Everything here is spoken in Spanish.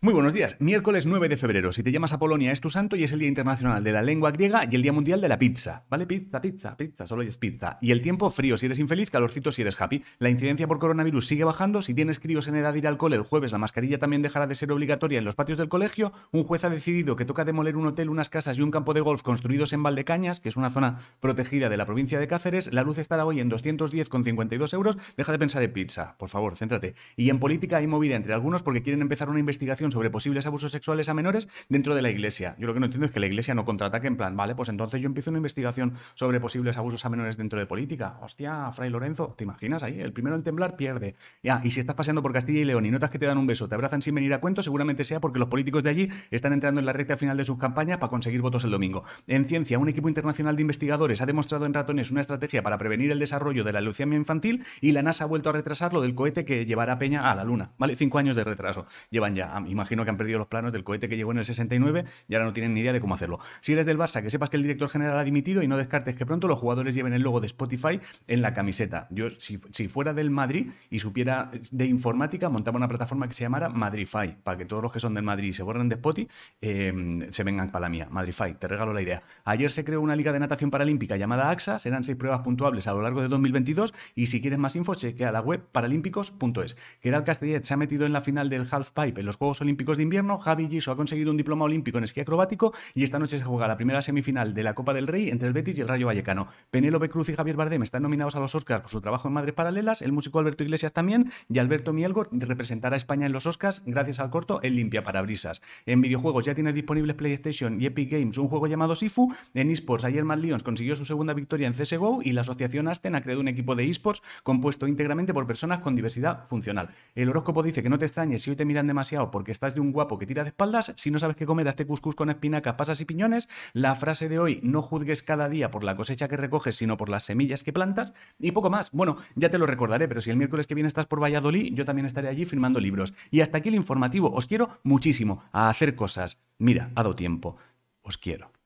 Muy buenos días. Miércoles 9 de febrero. Si te llamas a Polonia es tu santo y es el Día Internacional de la Lengua Griega y el Día Mundial de la Pizza. ¿Vale? Pizza, pizza, pizza. Solo es pizza. Y el tiempo frío si eres infeliz, calorcito si eres happy. La incidencia por coronavirus sigue bajando. Si tienes críos en edad ir al cole el jueves, la mascarilla también dejará de ser obligatoria en los patios del colegio. Un juez ha decidido que toca demoler un hotel, unas casas y un campo de golf construidos en Valdecañas, que es una zona protegida de la provincia de Cáceres. La luz estará hoy en 210,52 euros. Deja de pensar en pizza, por favor, céntrate. Y en política hay movida entre algunos porque quieren empezar una investigación sobre posibles abusos sexuales a menores dentro de la iglesia. Yo lo que no entiendo es que la iglesia no contraataque en plan, vale, pues entonces yo empiezo una investigación sobre posibles abusos a menores dentro de política. Hostia, Fray Lorenzo, ¿te imaginas ahí? El primero en temblar pierde. Ya, y si estás paseando por Castilla y León y notas que te dan un beso, te abrazan sin venir a cuento, seguramente sea porque los políticos de allí están entrando en la recta final de sus campañas para conseguir votos el domingo. En ciencia, un equipo internacional de investigadores ha demostrado en ratones una estrategia para prevenir el desarrollo de la leucemia infantil y la NASA ha vuelto a retrasar lo del cohete que llevará a Peña a la Luna. Vale, cinco años de retraso. Llevan ya, imagino que han perdido los planos del cohete que llegó en el 69 y ahora no tienen ni idea de cómo hacerlo. Si eres del Barça, que sepas que el director general ha dimitido y no descartes que pronto los jugadores lleven el logo de Spotify en la camiseta. Yo, si, fuera del Madrid y supiera de informática, montaba una plataforma que se llamara Madrify, para que todos los que son del Madrid y se borren de Spotify, eh, se vengan para la mía. Madrify, te regalo la idea. Ayer se creó una liga de natación paralímpica llamada AXA, serán seis pruebas puntuables a lo largo de 2022 y si quieres más info, chequea la web paralímpicos.es. Gerald Castellet se ha metido en la final del Half Pipe en los Juegos Olímpicos de Invierno, Javi Giso ha conseguido un diploma olímpico en esquí acrobático y esta noche se juega la primera semifinal de la Copa del Rey entre el Betis y el Rayo Vallecano. Penélope Cruz y Javier Bardem están nominados a los Oscars por su trabajo en Madres Paralelas, el músico Alberto Iglesias también y Alberto Mielgo representará a España en los Oscars gracias al corto El Limpia Parabrisas. En videojuegos ya tienes disponibles PlayStation y Epic Games un juego llamado Sifu. En esports ayer Matt Lions consiguió su segunda victoria en CSGO y la asociación Asten ha creado un equipo de esports compuesto íntegramente por personas con diversidad funcional. El horóscopo dice que no te extrañes si hoy te miran demasiado porque estás de un guapo que tira de espaldas, si no sabes qué comer, este cuscús con espinacas, pasas y piñones. La frase de hoy, no juzgues cada día por la cosecha que recoges, sino por las semillas que plantas. Y poco más. Bueno, ya te lo recordaré, pero si el miércoles que viene estás por Valladolid, yo también estaré allí firmando libros. Y hasta aquí el informativo. Os quiero muchísimo a hacer cosas. Mira, ha dado tiempo. Os quiero.